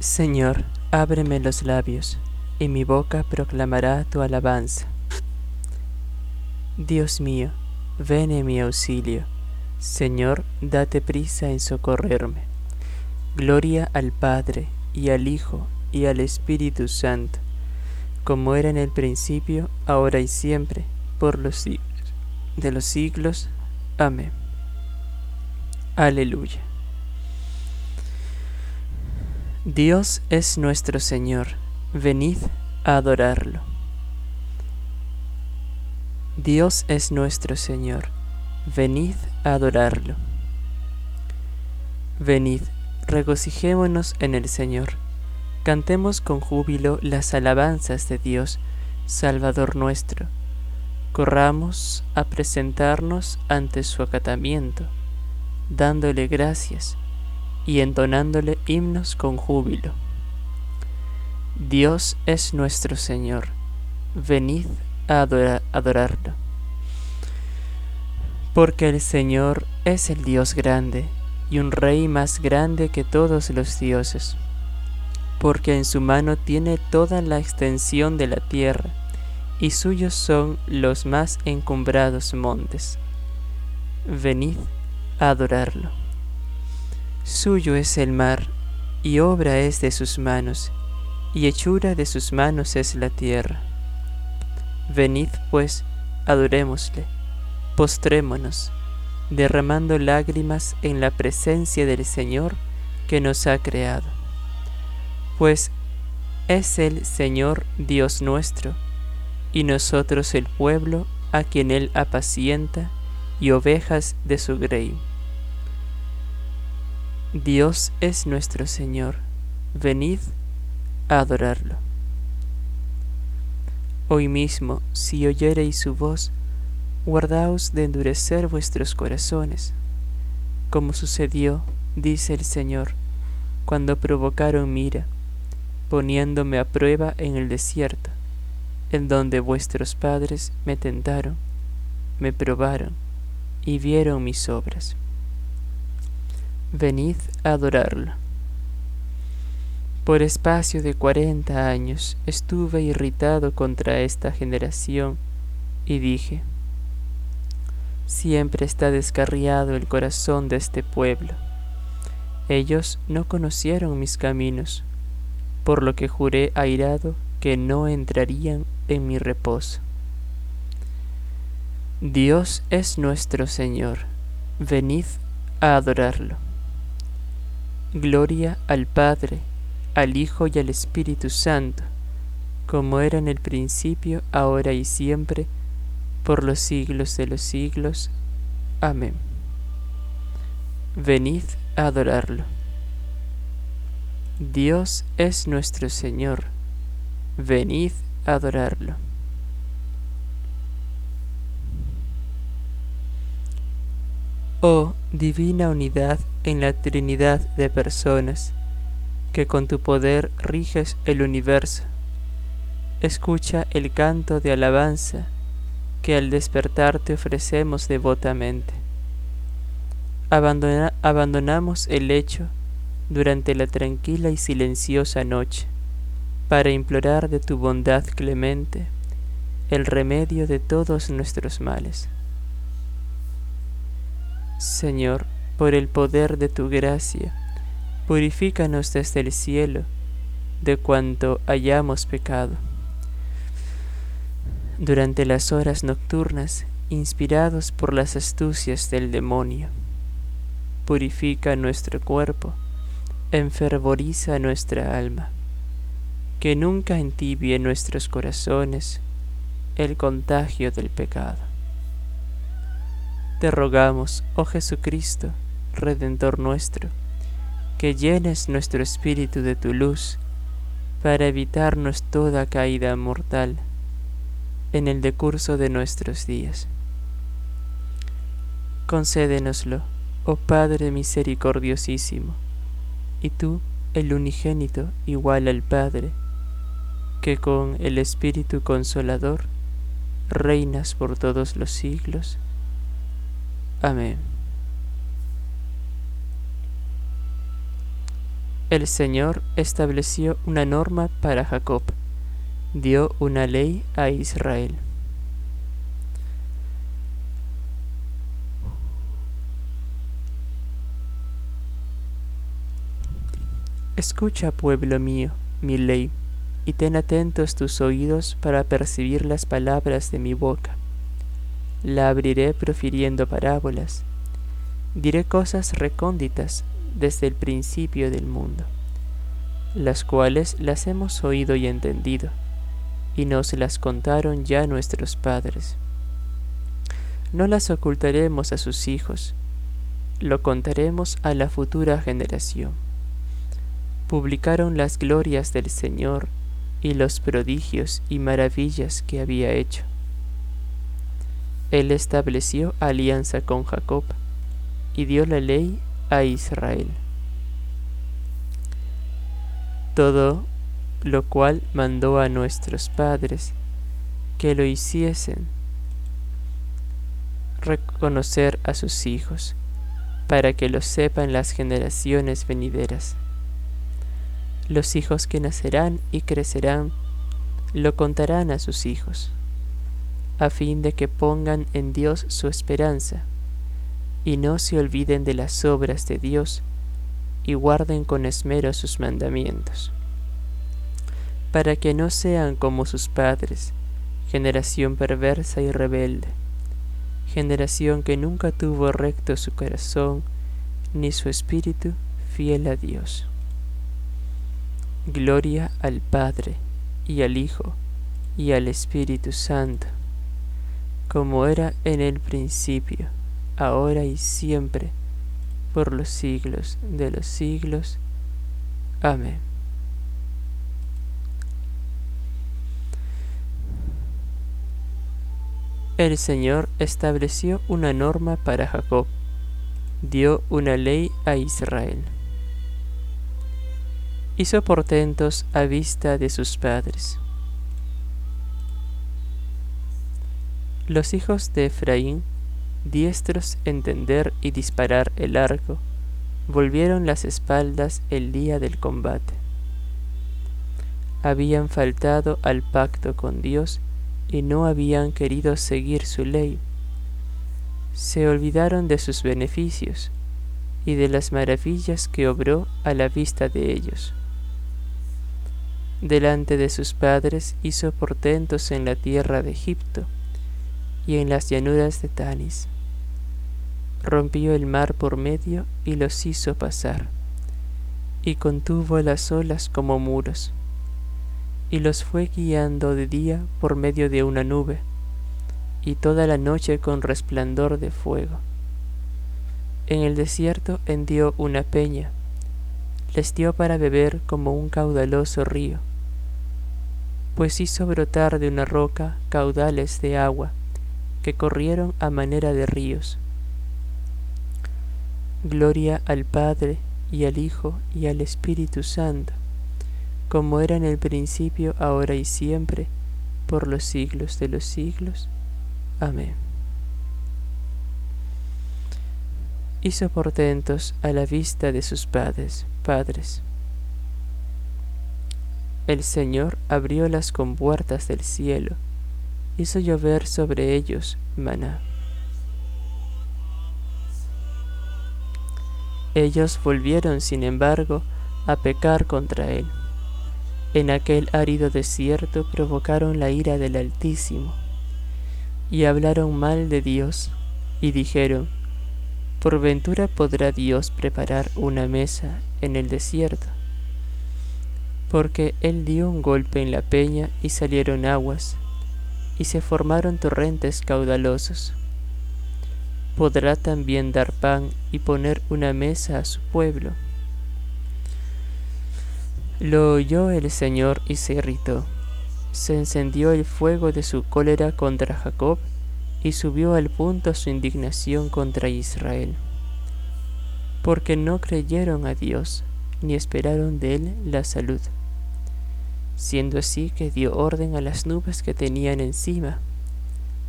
Señor, ábreme los labios, y mi boca proclamará tu alabanza. Dios mío, ven en mi auxilio. Señor, date prisa en socorrerme. Gloria al Padre, y al Hijo, y al Espíritu Santo, como era en el principio, ahora y siempre, por los siglos de los siglos. Amén. Aleluya. Dios es nuestro Señor, venid a adorarlo. Dios es nuestro Señor, venid a adorarlo. Venid, regocijémonos en el Señor, cantemos con júbilo las alabanzas de Dios, Salvador nuestro. Corramos a presentarnos ante su acatamiento, dándole gracias y entonándole himnos con júbilo. Dios es nuestro Señor, venid a adorarlo. Porque el Señor es el Dios grande y un Rey más grande que todos los dioses, porque en su mano tiene toda la extensión de la tierra, y suyos son los más encumbrados montes. Venid a adorarlo. Suyo es el mar, y obra es de sus manos, y hechura de sus manos es la tierra. Venid pues, adorémosle, postrémonos, derramando lágrimas en la presencia del Señor que nos ha creado. Pues es el Señor Dios nuestro, y nosotros el pueblo a quien Él apacienta y ovejas de su grey. Dios es nuestro Señor, venid a adorarlo. Hoy mismo, si oyereis su voz, guardaos de endurecer vuestros corazones, como sucedió, dice el Señor, cuando provocaron mira, poniéndome a prueba en el desierto, en donde vuestros padres me tentaron, me probaron y vieron mis obras venid a adorarlo. Por espacio de cuarenta años estuve irritado contra esta generación y dije, siempre está descarriado el corazón de este pueblo. Ellos no conocieron mis caminos, por lo que juré airado que no entrarían en mi reposo. Dios es nuestro Señor, venid a adorarlo. Gloria al Padre, al Hijo y al Espíritu Santo, como era en el principio, ahora y siempre, por los siglos de los siglos. Amén. Venid a adorarlo. Dios es nuestro Señor. Venid a adorarlo. Oh divina unidad en la Trinidad de personas, que con tu poder riges el universo. Escucha el canto de alabanza que al despertar te ofrecemos devotamente. abandonamos el lecho durante la tranquila y silenciosa noche para implorar de tu bondad clemente el remedio de todos nuestros males. Señor, por el poder de tu gracia, purifícanos desde el cielo de cuanto hayamos pecado. Durante las horas nocturnas, inspirados por las astucias del demonio, purifica nuestro cuerpo, enfervoriza nuestra alma, que nunca entibie nuestros corazones el contagio del pecado. Te rogamos, oh Jesucristo, Redentor nuestro, que llenes nuestro espíritu de tu luz, para evitarnos toda caída mortal en el decurso de nuestros días. Concédenoslo, oh Padre misericordiosísimo, y tú, el unigénito igual al Padre, que con el Espíritu Consolador reinas por todos los siglos. Amén. El Señor estableció una norma para Jacob, dio una ley a Israel. Escucha, pueblo mío, mi ley, y ten atentos tus oídos para percibir las palabras de mi boca. La abriré profiriendo parábolas. Diré cosas recónditas desde el principio del mundo, las cuales las hemos oído y entendido, y nos las contaron ya nuestros padres. No las ocultaremos a sus hijos, lo contaremos a la futura generación. Publicaron las glorias del Señor y los prodigios y maravillas que había hecho. Él estableció alianza con Jacob y dio la ley a Israel. Todo lo cual mandó a nuestros padres que lo hiciesen reconocer a sus hijos, para que lo sepan las generaciones venideras. Los hijos que nacerán y crecerán lo contarán a sus hijos, a fin de que pongan en Dios su esperanza y no se olviden de las obras de Dios y guarden con esmero sus mandamientos, para que no sean como sus padres, generación perversa y rebelde, generación que nunca tuvo recto su corazón, ni su espíritu fiel a Dios. Gloria al Padre, y al Hijo, y al Espíritu Santo, como era en el principio, ahora y siempre, por los siglos de los siglos. Amén. El Señor estableció una norma para Jacob, dio una ley a Israel. Hizo portentos a vista de sus padres. Los hijos de Efraín diestros en tender y disparar el arco, volvieron las espaldas el día del combate. Habían faltado al pacto con Dios y no habían querido seguir su ley. Se olvidaron de sus beneficios y de las maravillas que obró a la vista de ellos. Delante de sus padres hizo portentos en la tierra de Egipto y en las llanuras de Tanis rompió el mar por medio y los hizo pasar, y contuvo las olas como muros, y los fue guiando de día por medio de una nube, y toda la noche con resplandor de fuego. En el desierto hendió una peña, les dio para beber como un caudaloso río, pues hizo brotar de una roca caudales de agua que corrieron a manera de ríos Gloria al Padre y al Hijo y al Espíritu Santo, como era en el principio, ahora y siempre, por los siglos de los siglos. Amén. Hizo portentos a la vista de sus padres, padres. El Señor abrió las compuertas del cielo, hizo llover sobre ellos maná. Ellos volvieron, sin embargo, a pecar contra él. En aquel árido desierto provocaron la ira del Altísimo, y hablaron mal de Dios, y dijeron, ¿por ventura podrá Dios preparar una mesa en el desierto? Porque él dio un golpe en la peña y salieron aguas, y se formaron torrentes caudalosos podrá también dar pan y poner una mesa a su pueblo. Lo oyó el Señor y se irritó. Se encendió el fuego de su cólera contra Jacob y subió al punto su indignación contra Israel, porque no creyeron a Dios ni esperaron de él la salud, siendo así que dio orden a las nubes que tenían encima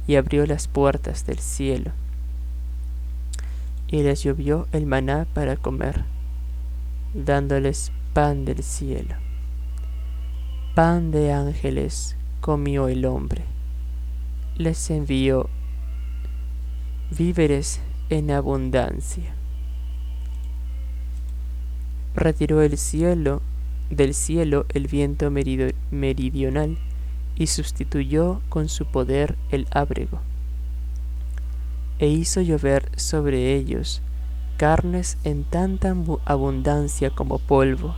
y abrió las puertas del cielo y les llovió el maná para comer, dándoles pan del cielo. Pan de ángeles comió el hombre. Les envió víveres en abundancia. Retiró el cielo del cielo el viento meridional y sustituyó con su poder el ábrego. E hizo llover sobre ellos carnes en tanta abundancia como polvo,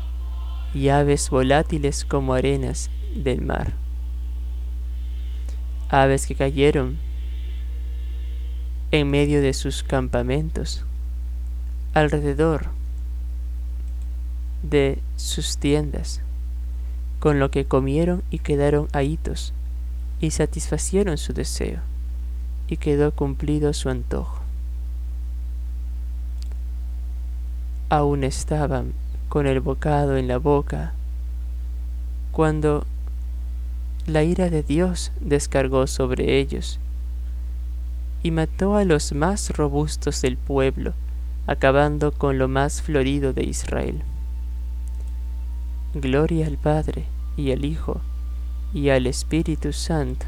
y aves volátiles como arenas del mar. Aves que cayeron en medio de sus campamentos, alrededor de sus tiendas, con lo que comieron y quedaron ahitos, y satisfacieron su deseo, y quedó cumplido su antojo. Aún estaban con el bocado en la boca, cuando la ira de Dios descargó sobre ellos, y mató a los más robustos del pueblo, acabando con lo más florido de Israel. Gloria al Padre y al Hijo y al Espíritu Santo,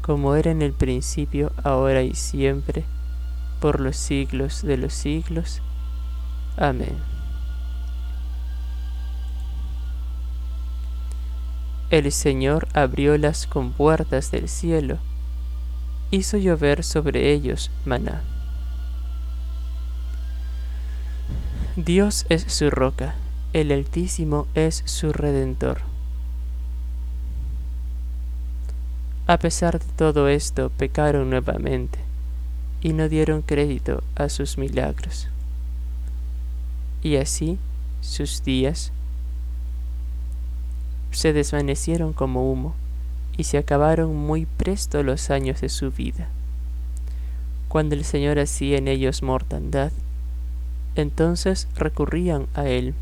como era en el principio, ahora y siempre, por los siglos de los siglos. Amén. El Señor abrió las compuertas del cielo, hizo llover sobre ellos maná. Dios es su roca el Altísimo es su redentor. A pesar de todo esto, pecaron nuevamente y no dieron crédito a sus milagros. Y así sus días se desvanecieron como humo y se acabaron muy presto los años de su vida. Cuando el Señor hacía en ellos mortandad, entonces recurrían a Él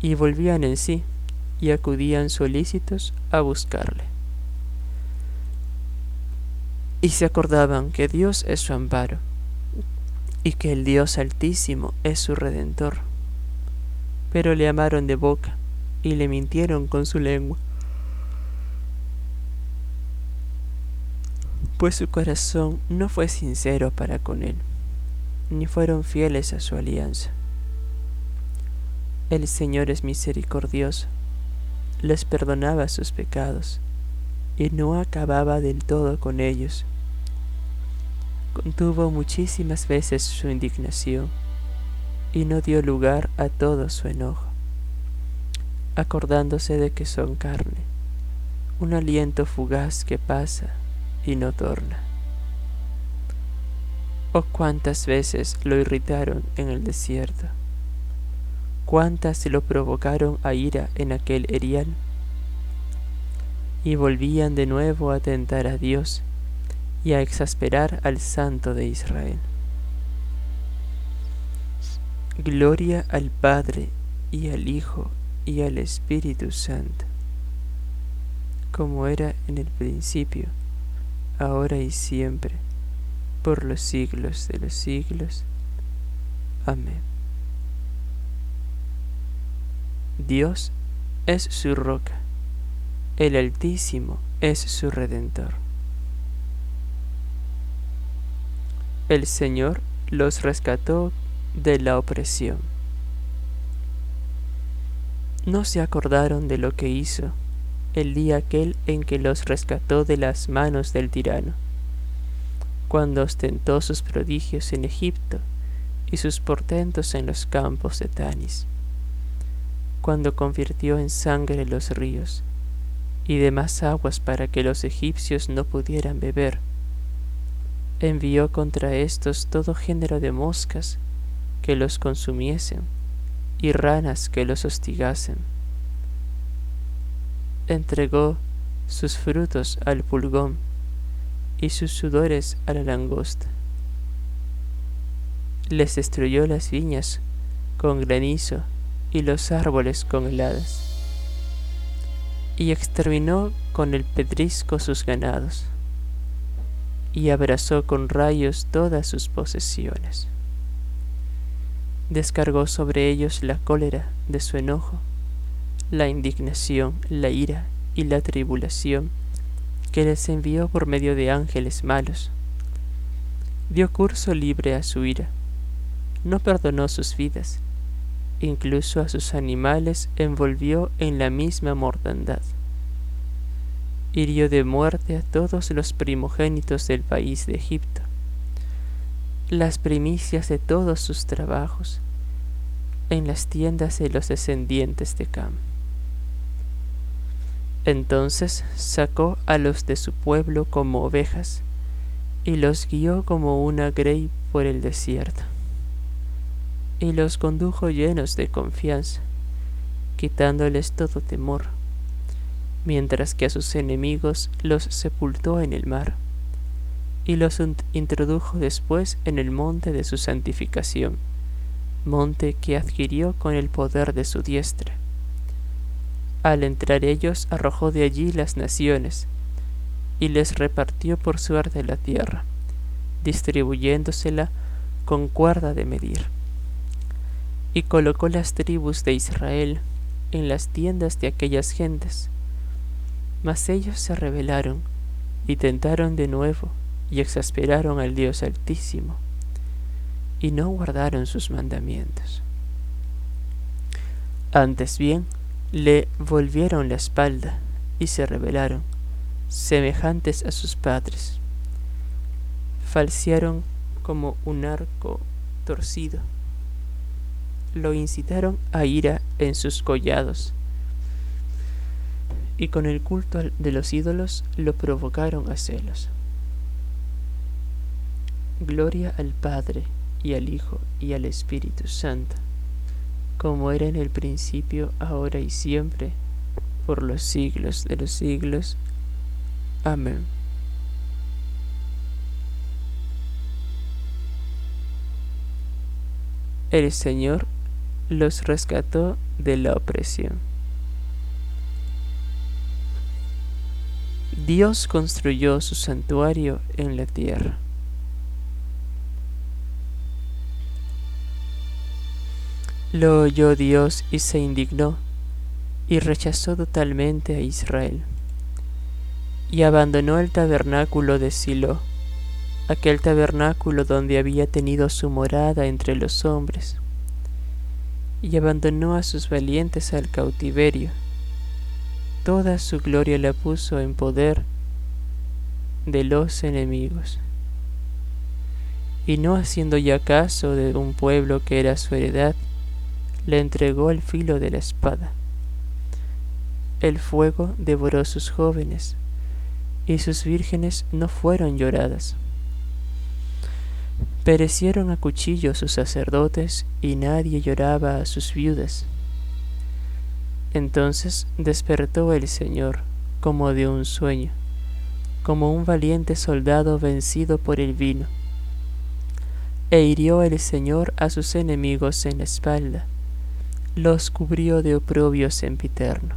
y volvían en sí y acudían solícitos a buscarle. Y se acordaban que Dios es su amparo y que el Dios altísimo es su redentor. Pero le amaron de boca y le mintieron con su lengua. Pues su corazón no fue sincero para con él, ni fueron fieles a su alianza. El Señor es misericordioso, les perdonaba sus pecados y no acababa del todo con ellos. Contuvo muchísimas veces su indignación y no dio lugar a todo su enojo, acordándose de que son carne, un aliento fugaz que pasa y no torna. Oh cuántas veces lo irritaron en el desierto cuántas se lo provocaron a ira en aquel erial. Y volvían de nuevo a tentar a Dios y a exasperar al Santo de Israel. Gloria al Padre y al Hijo y al Espíritu Santo, como era en el principio, ahora y siempre, por los siglos de los siglos. Amén. Dios es su roca, el Altísimo es su redentor. El Señor los rescató de la opresión. No se acordaron de lo que hizo el día aquel en que los rescató de las manos del tirano, cuando ostentó sus prodigios en Egipto y sus portentos en los campos de Tanis cuando convirtió en sangre los ríos y demás aguas para que los egipcios no pudieran beber. Envió contra éstos todo género de moscas que los consumiesen y ranas que los hostigasen. Entregó sus frutos al pulgón y sus sudores a la langosta. Les destruyó las viñas con granizo y los árboles con heladas, y exterminó con el pedrisco sus ganados, y abrazó con rayos todas sus posesiones. descargó sobre ellos la cólera de su enojo, la indignación, la ira y la tribulación que les envió por medio de ángeles malos. Dio curso libre a su ira, no perdonó sus vidas, incluso a sus animales envolvió en la misma mortandad. Hirió de muerte a todos los primogénitos del país de Egipto, las primicias de todos sus trabajos en las tiendas de los descendientes de Cam. Entonces sacó a los de su pueblo como ovejas y los guió como una grey por el desierto y los condujo llenos de confianza, quitándoles todo temor, mientras que a sus enemigos los sepultó en el mar, y los introdujo después en el monte de su santificación, monte que adquirió con el poder de su diestra. Al entrar ellos arrojó de allí las naciones, y les repartió por suerte la tierra, distribuyéndosela con cuerda de medir y colocó las tribus de Israel en las tiendas de aquellas gentes. Mas ellos se rebelaron y tentaron de nuevo y exasperaron al Dios Altísimo y no guardaron sus mandamientos. Antes bien, le volvieron la espalda y se rebelaron, semejantes a sus padres. Falsearon como un arco torcido lo incitaron a ira en sus collados, y con el culto de los ídolos lo provocaron a celos. Gloria al Padre, y al Hijo, y al Espíritu Santo, como era en el principio, ahora y siempre, por los siglos de los siglos. Amén. El Señor los rescató de la opresión. Dios construyó su santuario en la tierra. Lo oyó Dios y se indignó y rechazó totalmente a Israel. Y abandonó el tabernáculo de Silo, aquel tabernáculo donde había tenido su morada entre los hombres y abandonó a sus valientes al cautiverio. Toda su gloria la puso en poder de los enemigos. Y no haciendo ya caso de un pueblo que era su heredad, le entregó el filo de la espada. El fuego devoró sus jóvenes, y sus vírgenes no fueron lloradas. Perecieron a cuchillo sus sacerdotes y nadie lloraba a sus viudas. Entonces despertó el Señor como de un sueño, como un valiente soldado vencido por el vino. E hirió el Señor a sus enemigos en la espalda, los cubrió de oprobio sempiterno.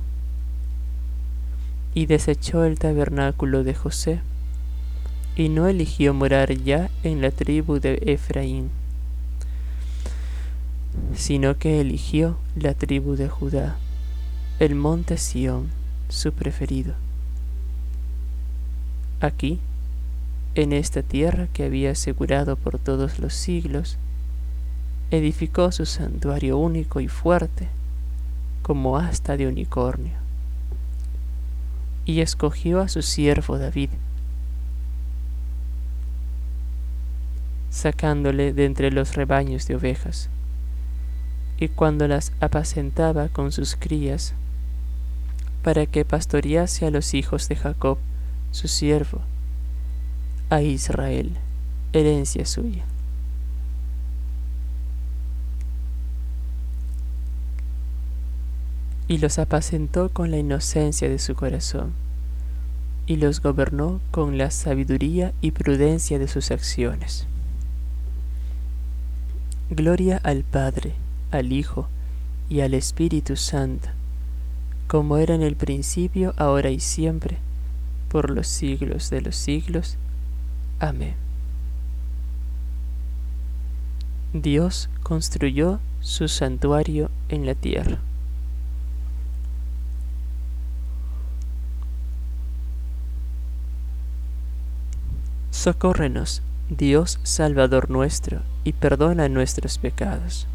Y desechó el tabernáculo de José, y no eligió morar ya en la tribu de Efraín, sino que eligió la tribu de Judá, el monte Sión, su preferido. Aquí, en esta tierra que había asegurado por todos los siglos, edificó su santuario único y fuerte, como asta de unicornio, y escogió a su siervo David, sacándole de entre los rebaños de ovejas. Y cuando las apacentaba con sus crías, para que pastorease a los hijos de Jacob, su siervo, a Israel, herencia suya. Y los apacentó con la inocencia de su corazón, y los gobernó con la sabiduría y prudencia de sus acciones. Gloria al Padre, al Hijo y al Espíritu Santo, como era en el principio, ahora y siempre, por los siglos de los siglos. Amén. Dios construyó su santuario en la tierra. Socórrenos, Dios Salvador nuestro, y perdona nuestros pecados.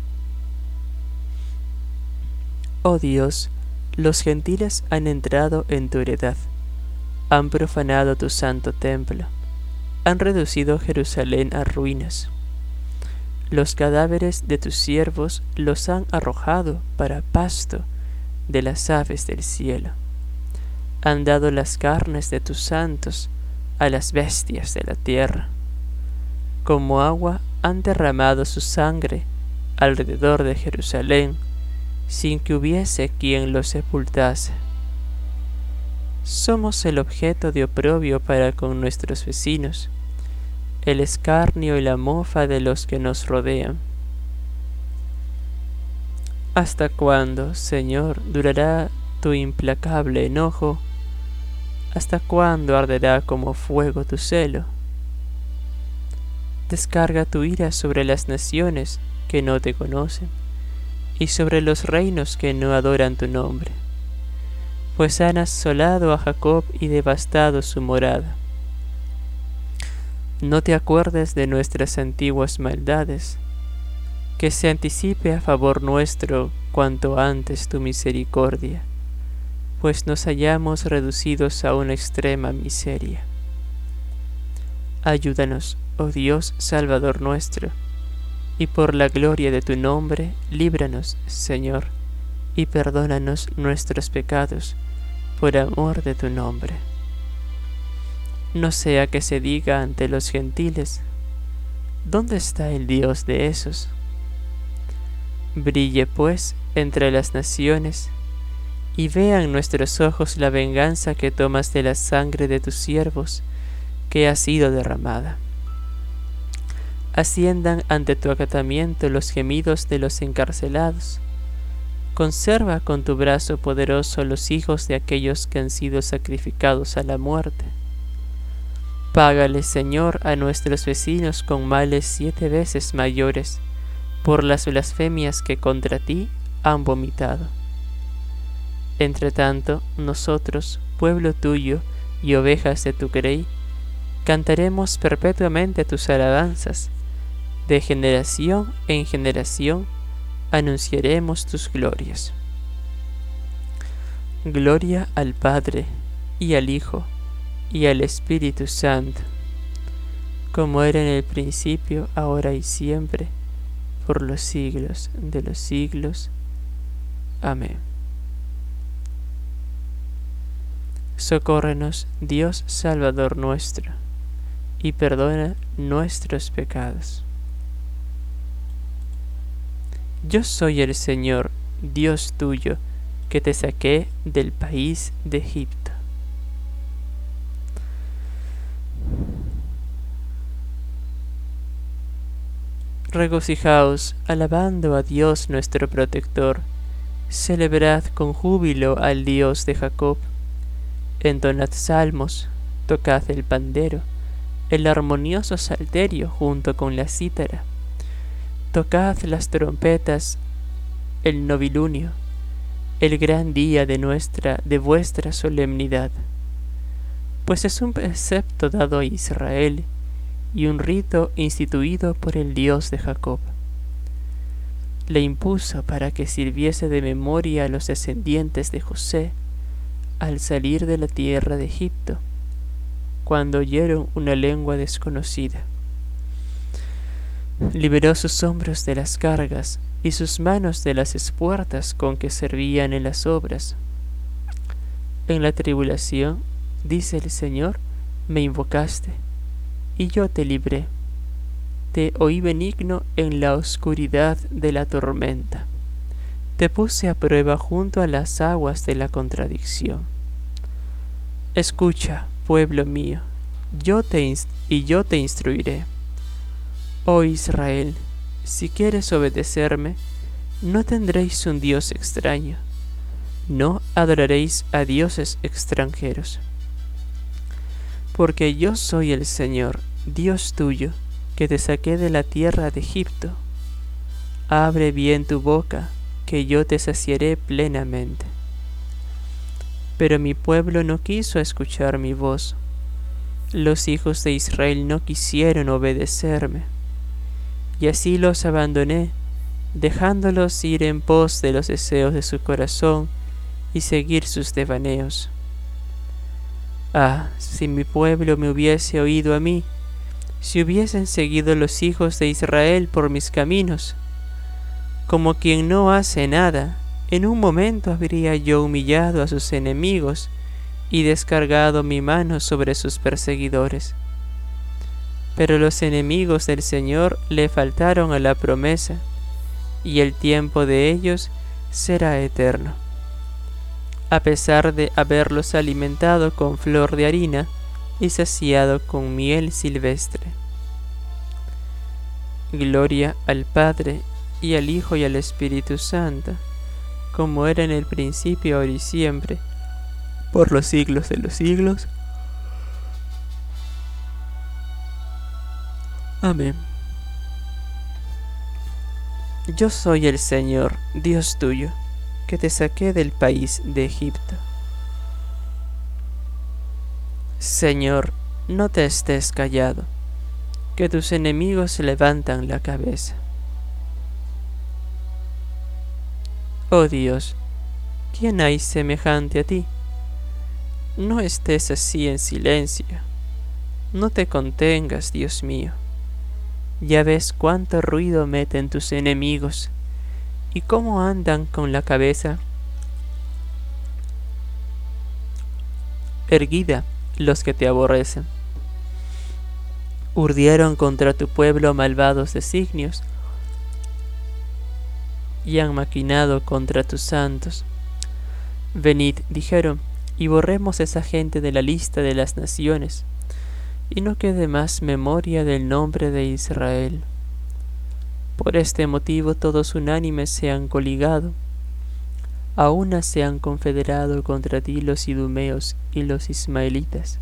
Oh Dios, los gentiles han entrado en tu heredad, han profanado tu santo templo, han reducido Jerusalén a ruinas. Los cadáveres de tus siervos los han arrojado para pasto de las aves del cielo. Han dado las carnes de tus santos a las bestias de la tierra. Como agua han derramado su sangre alrededor de Jerusalén, sin que hubiese quien los sepultase. Somos el objeto de oprobio para con nuestros vecinos, el escarnio y la mofa de los que nos rodean. ¿Hasta cuándo, Señor, durará tu implacable enojo? ¿Hasta cuándo arderá como fuego tu celo? Descarga tu ira sobre las naciones que no te conocen y sobre los reinos que no adoran tu nombre, pues han asolado a Jacob y devastado su morada. No te acuerdes de nuestras antiguas maldades, que se anticipe a favor nuestro cuanto antes tu misericordia pues nos hallamos reducidos a una extrema miseria. Ayúdanos, oh Dios Salvador nuestro, y por la gloria de tu nombre, líbranos, Señor, y perdónanos nuestros pecados, por amor de tu nombre. No sea que se diga ante los gentiles, ¿dónde está el Dios de esos? Brille pues entre las naciones y vean nuestros ojos la venganza que tomas de la sangre de tus siervos que ha sido derramada. Asciendan ante tu acatamiento los gemidos de los encarcelados. Conserva con tu brazo poderoso los hijos de aquellos que han sido sacrificados a la muerte. Págale, Señor, a nuestros vecinos con males siete veces mayores por las blasfemias que contra ti han vomitado. Entre tanto, nosotros, pueblo tuyo y ovejas de tu grey, cantaremos perpetuamente tus alabanzas. De generación en generación anunciaremos tus glorias. Gloria al Padre, y al Hijo, y al Espíritu Santo, como era en el principio, ahora y siempre, por los siglos de los siglos. Amén. Socórrenos, Dios Salvador nuestro, y perdona nuestros pecados. Yo soy el Señor, Dios tuyo, que te saqué del país de Egipto. Regocijaos, alabando a Dios nuestro protector, celebrad con júbilo al Dios de Jacob. Entonad salmos, tocad el pandero, el armonioso salterio junto con la cítara, tocad las trompetas, el novilunio, el gran día de nuestra, de vuestra solemnidad, pues es un precepto dado a Israel y un rito instituido por el Dios de Jacob. Le impuso para que sirviese de memoria a los descendientes de José, al salir de la tierra de Egipto, cuando oyeron una lengua desconocida. Liberó sus hombros de las cargas y sus manos de las espuertas con que servían en las obras. En la tribulación, dice el Señor, me invocaste, y yo te libré. Te oí benigno en la oscuridad de la tormenta te puse a prueba junto a las aguas de la contradicción. Escucha, pueblo mío, yo te y yo te instruiré. Oh Israel, si quieres obedecerme, no tendréis un Dios extraño, no adoraréis a dioses extranjeros. Porque yo soy el Señor, Dios tuyo, que te saqué de la tierra de Egipto, abre bien tu boca, que yo te saciaré plenamente. Pero mi pueblo no quiso escuchar mi voz. Los hijos de Israel no quisieron obedecerme. Y así los abandoné, dejándolos ir en pos de los deseos de su corazón y seguir sus devaneos. Ah, si mi pueblo me hubiese oído a mí, si hubiesen seguido los hijos de Israel por mis caminos, como quien no hace nada, en un momento habría yo humillado a sus enemigos y descargado mi mano sobre sus perseguidores. Pero los enemigos del Señor le faltaron a la promesa, y el tiempo de ellos será eterno. A pesar de haberlos alimentado con flor de harina y saciado con miel silvestre. Gloria al Padre y al Hijo y al Espíritu Santo, como era en el principio, ahora y siempre, por los siglos de los siglos. Amén. Yo soy el Señor, Dios tuyo, que te saqué del país de Egipto. Señor, no te estés callado, que tus enemigos levantan la cabeza. Oh Dios, ¿quién hay semejante a ti? No estés así en silencio. No te contengas, Dios mío. Ya ves cuánto ruido meten tus enemigos y cómo andan con la cabeza erguida los que te aborrecen. Urdieron contra tu pueblo malvados designios y han maquinado contra tus santos. Venid, dijeron, y borremos esa gente de la lista de las naciones, y no quede más memoria del nombre de Israel. Por este motivo todos unánimes se han coligado, a una se han confederado contra ti los idumeos y los ismaelitas,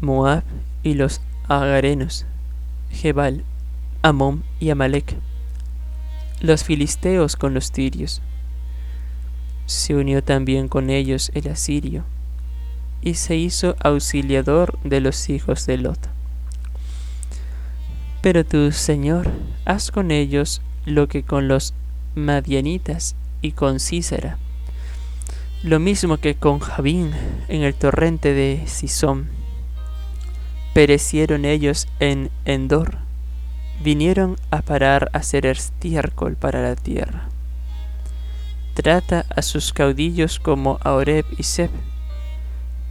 Moab y los agarenos, Jebal, Amón y Amalek los filisteos con los tirios. Se unió también con ellos el asirio, y se hizo auxiliador de los hijos de Lot. Pero tú, Señor, haz con ellos lo que con los madianitas y con Císara, lo mismo que con Javín en el torrente de Sisón. Perecieron ellos en Endor vinieron a parar a ser estiércol para la tierra. Trata a sus caudillos como a Oreb y Seb,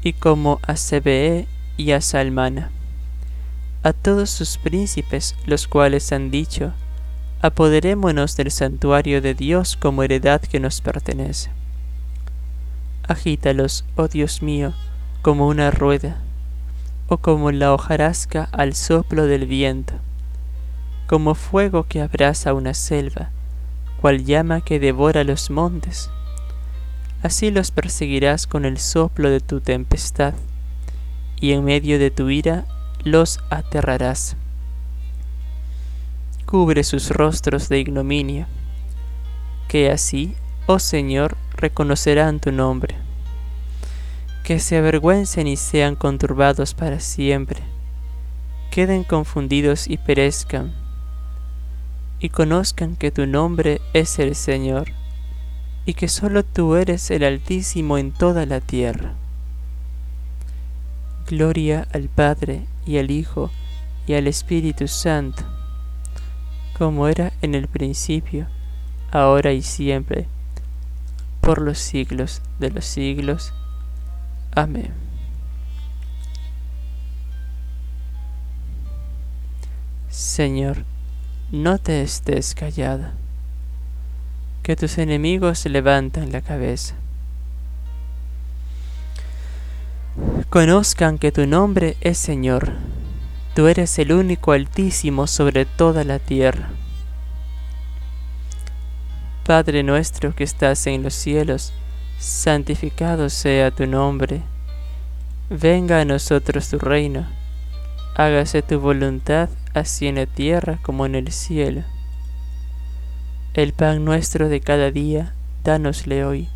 y como a Sebee y a Salmana, a todos sus príncipes, los cuales han dicho, apoderémonos del santuario de Dios como heredad que nos pertenece. Agítalos, oh Dios mío, como una rueda, o como la hojarasca al soplo del viento como fuego que abraza una selva, cual llama que devora los montes. Así los perseguirás con el soplo de tu tempestad, y en medio de tu ira los aterrarás. Cubre sus rostros de ignominia, que así, oh Señor, reconocerán tu nombre. Que se avergüencen y sean conturbados para siempre, queden confundidos y perezcan y conozcan que tu nombre es el Señor, y que solo tú eres el Altísimo en toda la tierra. Gloria al Padre y al Hijo y al Espíritu Santo, como era en el principio, ahora y siempre, por los siglos de los siglos. Amén. Señor, no te estés callada, que tus enemigos levantan la cabeza. Conozcan que tu nombre es Señor, tú eres el único altísimo sobre toda la tierra. Padre nuestro que estás en los cielos, santificado sea tu nombre. Venga a nosotros tu reino, hágase tu voluntad así en la tierra como en el cielo. El pan nuestro de cada día, dánosle hoy.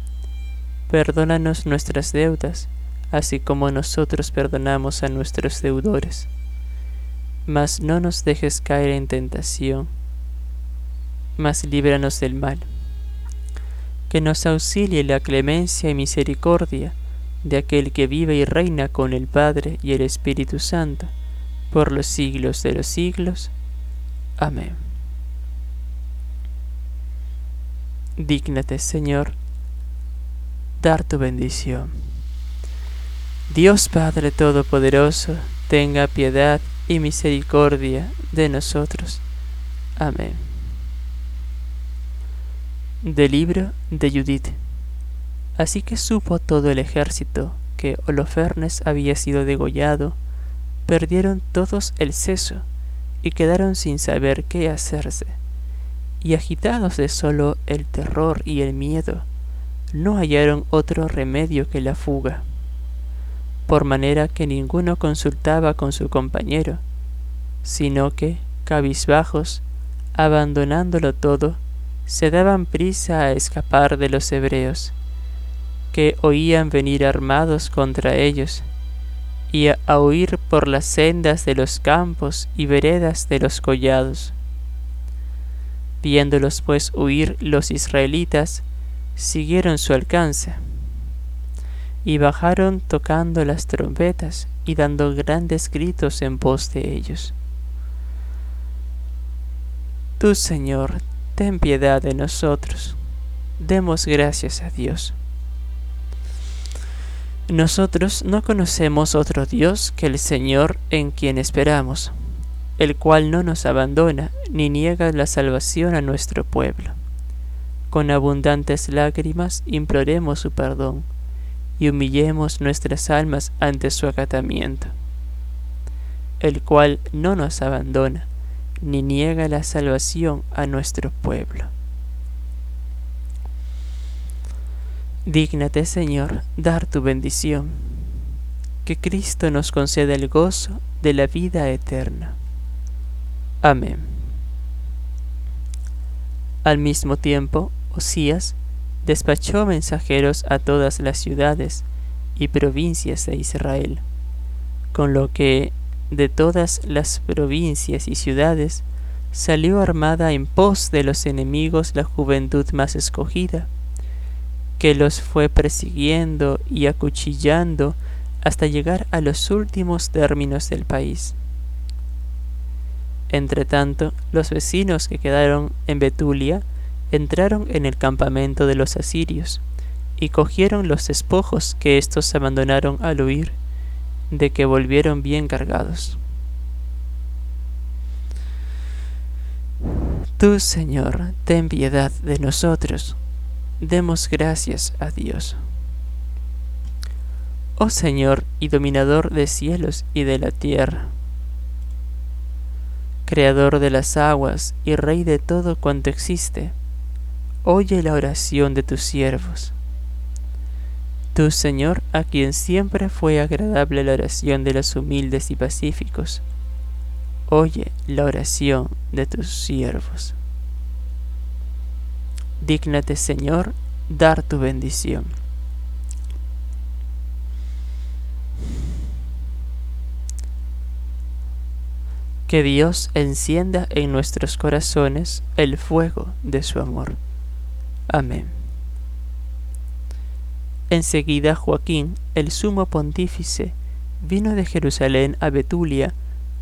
Perdónanos nuestras deudas, así como nosotros perdonamos a nuestros deudores. Mas no nos dejes caer en tentación, mas líbranos del mal. Que nos auxilie la clemencia y misericordia de aquel que vive y reina con el Padre y el Espíritu Santo, por los siglos de los siglos. Amén. Dígnate, Señor, dar tu bendición. Dios Padre Todopoderoso, tenga piedad y misericordia de nosotros. Amén. Del libro de Judith. Así que supo todo el ejército que Holofernes había sido degollado, perdieron todos el seso y quedaron sin saber qué hacerse y agitados de solo el terror y el miedo, no hallaron otro remedio que la fuga, por manera que ninguno consultaba con su compañero, sino que, cabizbajos, abandonándolo todo, se daban prisa a escapar de los hebreos, que oían venir armados contra ellos, y a huir por las sendas de los campos y veredas de los collados Viéndolos pues huir los israelitas, siguieron su alcance, y bajaron tocando las trompetas y dando grandes gritos en voz de ellos. Tú, Señor, ten piedad de nosotros. Demos gracias a Dios. Nosotros no conocemos otro Dios que el Señor en quien esperamos el cual no nos abandona ni niega la salvación a nuestro pueblo. Con abundantes lágrimas imploremos su perdón y humillemos nuestras almas ante su acatamiento, el cual no nos abandona ni niega la salvación a nuestro pueblo. Dígnate, Señor, dar tu bendición, que Cristo nos conceda el gozo de la vida eterna. Amén. Al mismo tiempo, Osías despachó mensajeros a todas las ciudades y provincias de Israel, con lo que de todas las provincias y ciudades salió armada en pos de los enemigos la juventud más escogida, que los fue persiguiendo y acuchillando hasta llegar a los últimos términos del país. Entretanto, los vecinos que quedaron en Betulia entraron en el campamento de los asirios y cogieron los despojos que éstos abandonaron al huir, de que volvieron bien cargados. Tú, Señor, ten piedad de nosotros. Demos gracias a Dios. Oh Señor y dominador de cielos y de la tierra, Creador de las aguas y Rey de todo cuanto existe, oye la oración de tus siervos. Tu Señor, a quien siempre fue agradable la oración de los humildes y pacíficos, oye la oración de tus siervos. Dígnate, Señor, dar tu bendición. Que Dios encienda en nuestros corazones el fuego de su amor. Amén. Enseguida Joaquín, el sumo pontífice, vino de Jerusalén a Betulia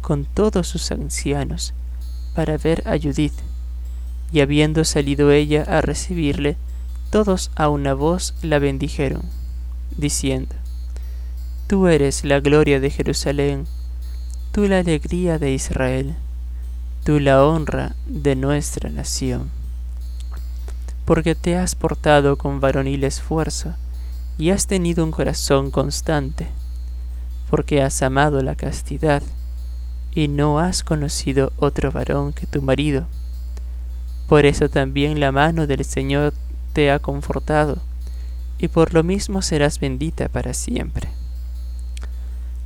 con todos sus ancianos para ver a Judith, y habiendo salido ella a recibirle, todos a una voz la bendijeron, diciendo, Tú eres la gloria de Jerusalén, tú la alegría de Israel, tú la honra de nuestra nación. Porque te has portado con varonil esfuerzo y has tenido un corazón constante, porque has amado la castidad y no has conocido otro varón que tu marido. Por eso también la mano del Señor te ha confortado, y por lo mismo serás bendita para siempre.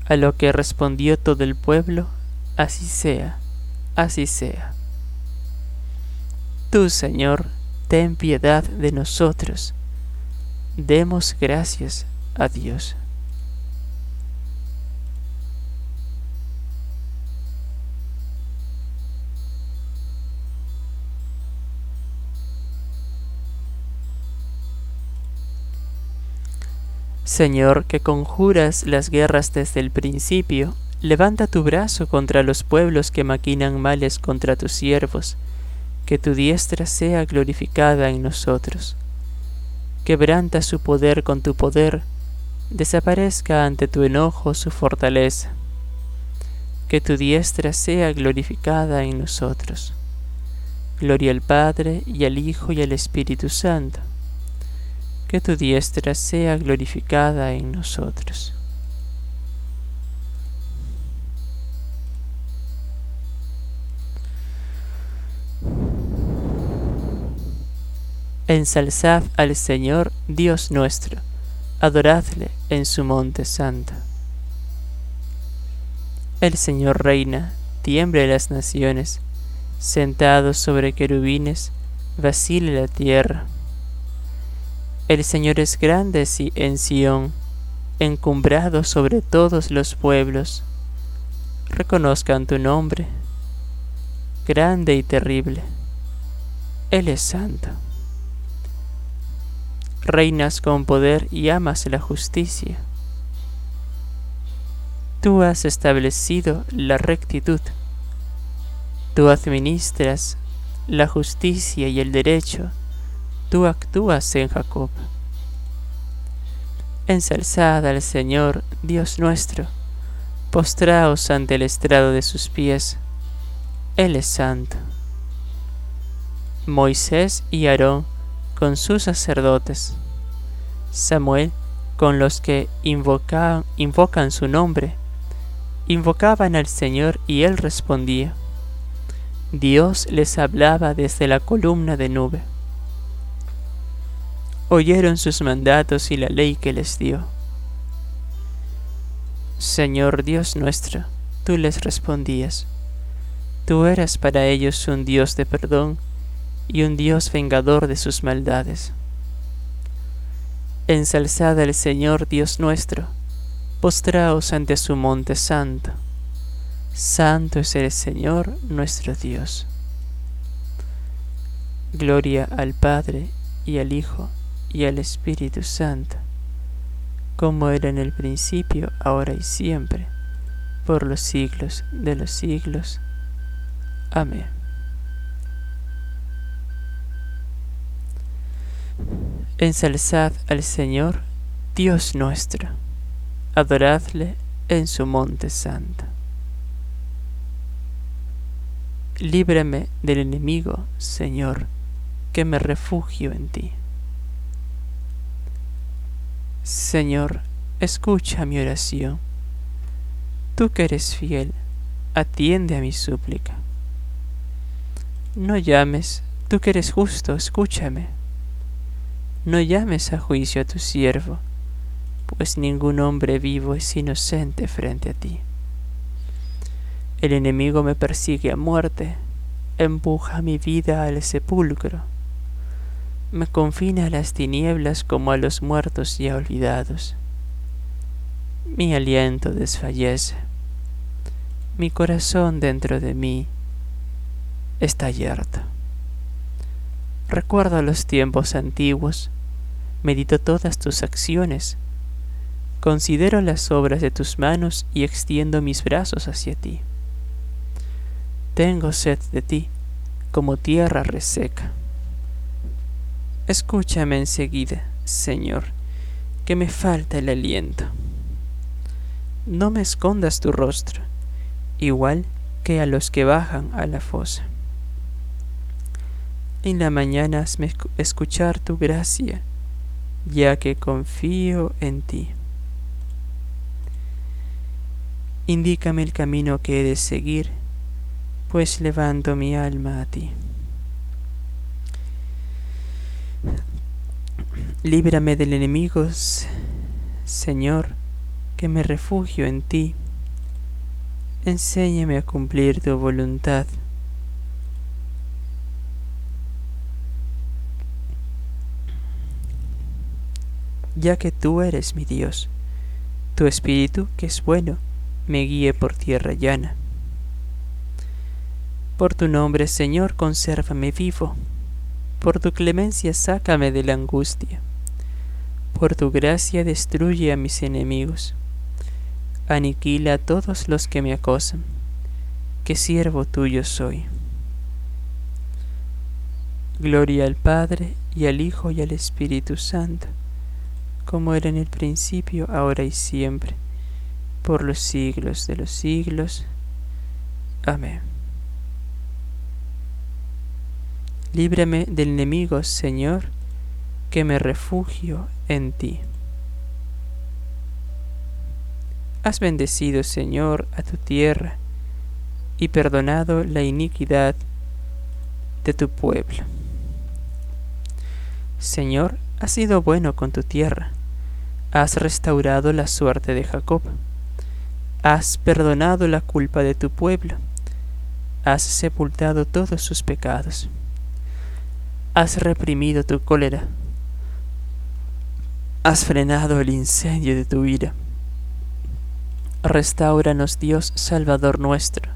A lo que respondió todo el pueblo, así sea, así sea. Tú, Señor, ten piedad de nosotros. Demos gracias a Dios. Señor, que conjuras las guerras desde el principio, levanta tu brazo contra los pueblos que maquinan males contra tus siervos, que tu diestra sea glorificada en nosotros. Quebranta su poder con tu poder, desaparezca ante tu enojo su fortaleza. Que tu diestra sea glorificada en nosotros. Gloria al Padre y al Hijo y al Espíritu Santo que tu diestra sea glorificada en nosotros. Ensalzad al Señor Dios nuestro, adoradle en su monte santo. El Señor reina, tiemble las naciones, sentado sobre querubines, vacile la tierra. El Señor es grande en Sión, encumbrado sobre todos los pueblos. Reconozcan tu nombre, grande y terrible. Él es santo. Reinas con poder y amas la justicia. Tú has establecido la rectitud. Tú administras la justicia y el derecho tú actúas en Jacob. Ensalzad al Señor, Dios nuestro, postraos ante el estrado de sus pies, Él es santo. Moisés y Aarón con sus sacerdotes, Samuel con los que invocan, invocan su nombre, invocaban al Señor y Él respondía. Dios les hablaba desde la columna de nube oyeron sus mandatos y la ley que les dio. Señor Dios nuestro, tú les respondías, tú eras para ellos un Dios de perdón y un Dios vengador de sus maldades. Ensalzad al Señor Dios nuestro, postraos ante su monte santo. Santo es el Señor nuestro Dios. Gloria al Padre y al Hijo y al Espíritu Santo, como era en el principio, ahora y siempre, por los siglos de los siglos. Amén. Ensalzad al Señor, Dios nuestro, adoradle en su monte santo. Líbrame del enemigo, Señor, que me refugio en ti. Señor, escucha mi oración. Tú que eres fiel, atiende a mi súplica. No llames, tú que eres justo, escúchame. No llames a juicio a tu siervo, pues ningún hombre vivo es inocente frente a ti. El enemigo me persigue a muerte, empuja mi vida al sepulcro me confina a las tinieblas como a los muertos ya olvidados. Mi aliento desfallece, mi corazón dentro de mí está yerto. Recuerdo los tiempos antiguos, medito todas tus acciones, considero las obras de tus manos y extiendo mis brazos hacia ti. Tengo sed de ti, como tierra reseca. Escúchame enseguida, Señor, que me falta el aliento. No me escondas tu rostro, igual que a los que bajan a la fosa. En la mañana hazme escuchar tu gracia, ya que confío en ti. Indícame el camino que he de seguir, pues levanto mi alma a ti. Líbrame del enemigo, Señor, que me refugio en ti. Enséñame a cumplir tu voluntad. Ya que tú eres mi Dios, tu espíritu, que es bueno, me guíe por tierra llana. Por tu nombre, Señor, consérvame vivo. Por tu clemencia, sácame de la angustia. Por tu gracia, destruye a mis enemigos. Aniquila a todos los que me acosan, que siervo tuyo soy. Gloria al Padre, y al Hijo, y al Espíritu Santo, como era en el principio, ahora y siempre, por los siglos de los siglos. Amén. Líbrame del enemigo, Señor, que me refugio en ti. Has bendecido, Señor, a tu tierra y perdonado la iniquidad de tu pueblo. Señor, has sido bueno con tu tierra, has restaurado la suerte de Jacob, has perdonado la culpa de tu pueblo, has sepultado todos sus pecados. Has reprimido tu cólera, has frenado el incendio de tu ira. Restauranos, Dios Salvador nuestro,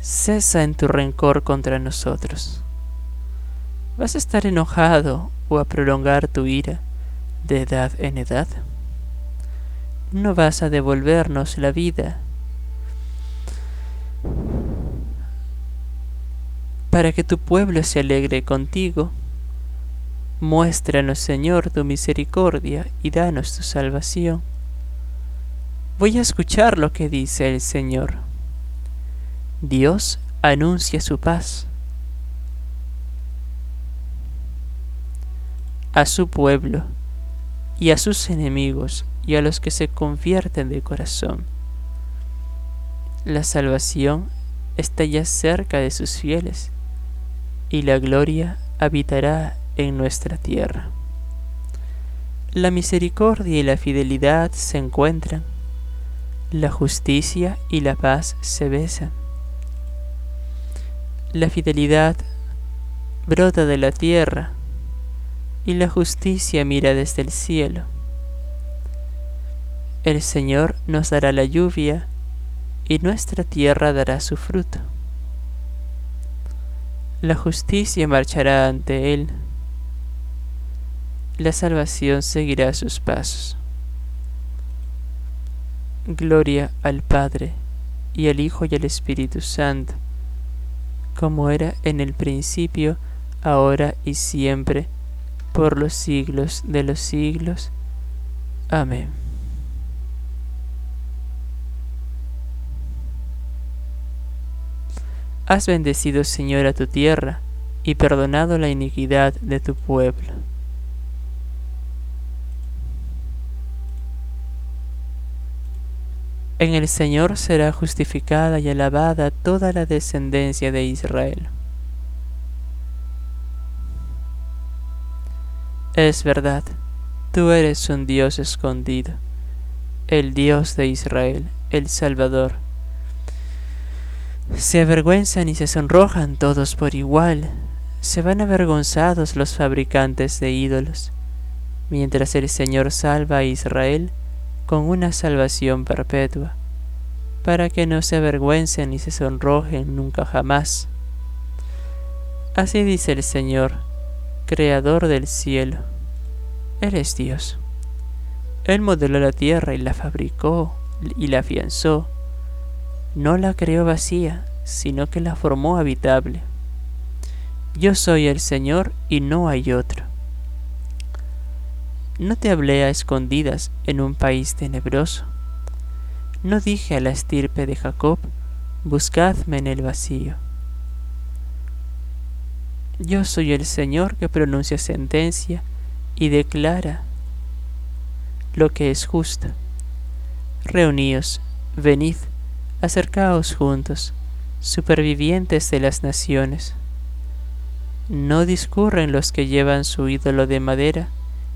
cesa en tu rencor contra nosotros. ¿Vas a estar enojado o a prolongar tu ira de edad en edad? ¿No vas a devolvernos la vida para que tu pueblo se alegre contigo. Muéstranos, Señor, tu misericordia y danos tu salvación. Voy a escuchar lo que dice el Señor. Dios anuncia su paz a su pueblo y a sus enemigos y a los que se convierten de corazón. La salvación está ya cerca de sus fieles y la gloria habitará en nuestra tierra. La misericordia y la fidelidad se encuentran, la justicia y la paz se besan. La fidelidad brota de la tierra y la justicia mira desde el cielo. El Señor nos dará la lluvia y nuestra tierra dará su fruto la justicia marchará ante él, la salvación seguirá sus pasos. Gloria al Padre, y al Hijo y al Espíritu Santo, como era en el principio, ahora y siempre, por los siglos de los siglos. Amén. Has bendecido, Señor, a tu tierra y perdonado la iniquidad de tu pueblo. En el Señor será justificada y alabada toda la descendencia de Israel. Es verdad, tú eres un Dios escondido, el Dios de Israel, el Salvador se avergüenzan y se sonrojan todos por igual. Se van avergonzados los fabricantes de ídolos, mientras el Señor salva a Israel con una salvación perpetua, para que no se avergüencen ni se sonrojen nunca jamás. Así dice el Señor, Creador del cielo. Él es Dios. Él modeló la tierra y la fabricó y la afianzó no la creó vacía, sino que la formó habitable. Yo soy el Señor y no hay otro. No te hablé a escondidas en un país tenebroso. No dije a la estirpe de Jacob, buscadme en el vacío. Yo soy el Señor que pronuncia sentencia y declara lo que es justo. Reuníos, venid, acercaos juntos, supervivientes de las naciones. No discurren los que llevan su ídolo de madera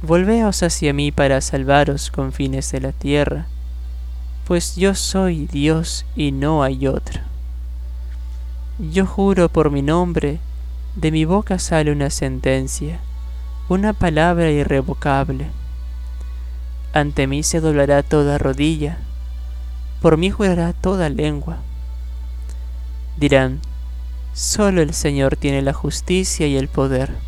Volveos hacia mí para salvaros con fines de la tierra, pues yo soy Dios y no hay otro. Yo juro por mi nombre, de mi boca sale una sentencia, una palabra irrevocable. Ante mí se doblará toda rodilla, por mí jurará toda lengua. Dirán, solo el Señor tiene la justicia y el poder.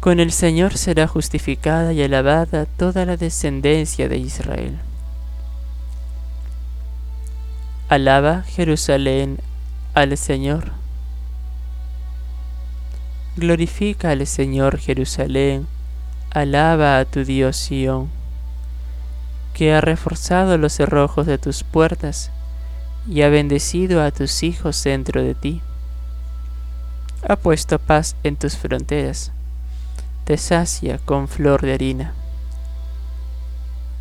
Con el Señor será justificada y alabada toda la descendencia de Israel. Alaba Jerusalén al Señor. Glorifica al Señor Jerusalén, alaba a tu Dios Sión, que ha reforzado los cerrojos de tus puertas y ha bendecido a tus hijos dentro de ti. Ha puesto paz en tus fronteras te sacia con flor de harina.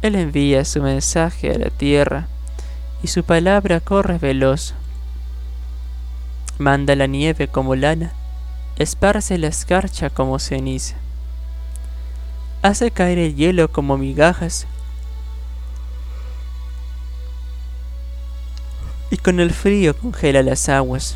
Él envía su mensaje a la tierra y su palabra corre veloz. Manda la nieve como lana, esparce la escarcha como ceniza. Hace caer el hielo como migajas y con el frío congela las aguas.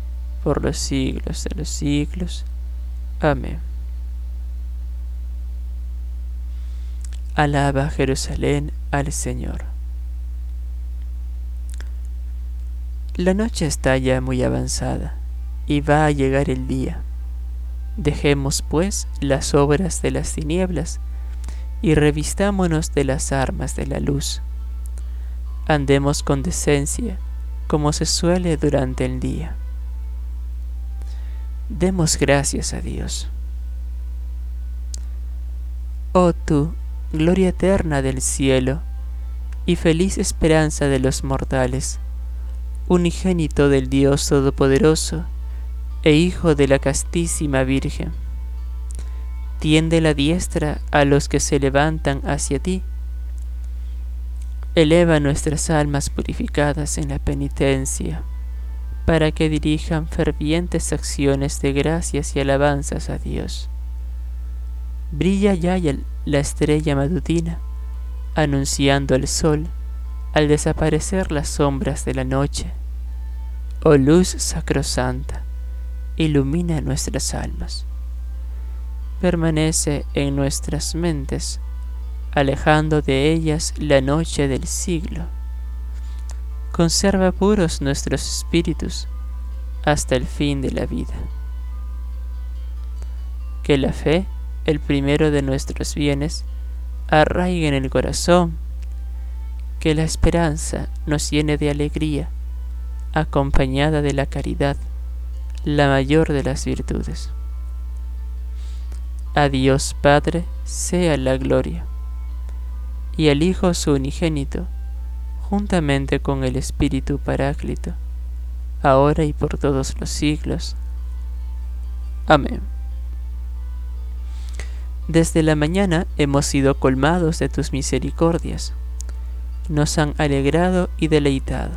por los siglos de los siglos. Amén. Alaba Jerusalén al Señor. La noche está ya muy avanzada y va a llegar el día. Dejemos pues las obras de las tinieblas y revistámonos de las armas de la luz. Andemos con decencia, como se suele durante el día. Demos gracias a Dios. Oh tú, gloria eterna del cielo y feliz esperanza de los mortales, unigénito del Dios Todopoderoso e Hijo de la castísima Virgen. Tiende la diestra a los que se levantan hacia ti. Eleva nuestras almas purificadas en la penitencia, para que dirijan fervientes acciones de gracias y alabanzas a Dios. Brilla ya la estrella matutina, anunciando el sol al desaparecer las sombras de la noche. Oh luz sacrosanta, ilumina nuestras almas. Permanece en nuestras mentes, alejando de ellas la noche del siglo. Conserva puros nuestros espíritus hasta el fin de la vida. Que la fe el primero de nuestros bienes, arraigue en el corazón, que la esperanza nos llene de alegría, acompañada de la caridad, la mayor de las virtudes. A Dios Padre sea la gloria, y al Hijo su unigénito, juntamente con el Espíritu Paráclito, ahora y por todos los siglos. Amén. Desde la mañana hemos sido colmados de tus misericordias. Nos han alegrado y deleitado.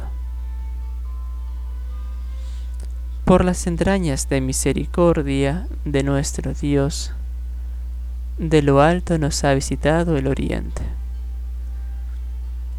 Por las entrañas de misericordia de nuestro Dios, de lo alto nos ha visitado el oriente.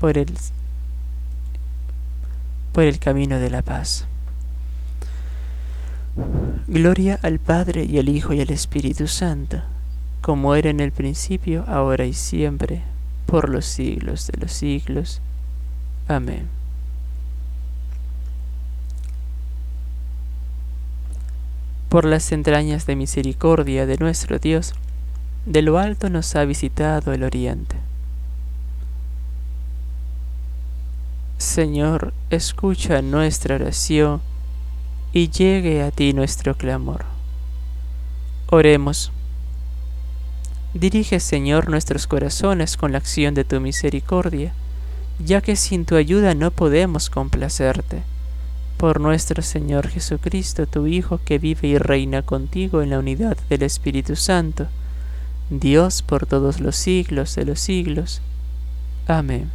por el, por el camino de la paz. Gloria al Padre y al Hijo y al Espíritu Santo, como era en el principio, ahora y siempre, por los siglos de los siglos. Amén. Por las entrañas de misericordia de nuestro Dios, de lo alto nos ha visitado el oriente Señor, escucha nuestra oración y llegue a ti nuestro clamor. Oremos. Dirige, Señor, nuestros corazones con la acción de tu misericordia, ya que sin tu ayuda no podemos complacerte. Por nuestro Señor Jesucristo, tu Hijo, que vive y reina contigo en la unidad del Espíritu Santo, Dios por todos los siglos de los siglos. Amén.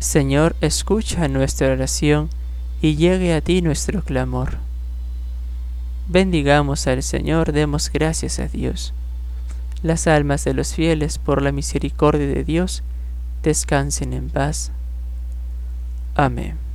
Señor, escucha nuestra oración y llegue a ti nuestro clamor. Bendigamos al Señor, demos gracias a Dios. Las almas de los fieles, por la misericordia de Dios, descansen en paz. Amén.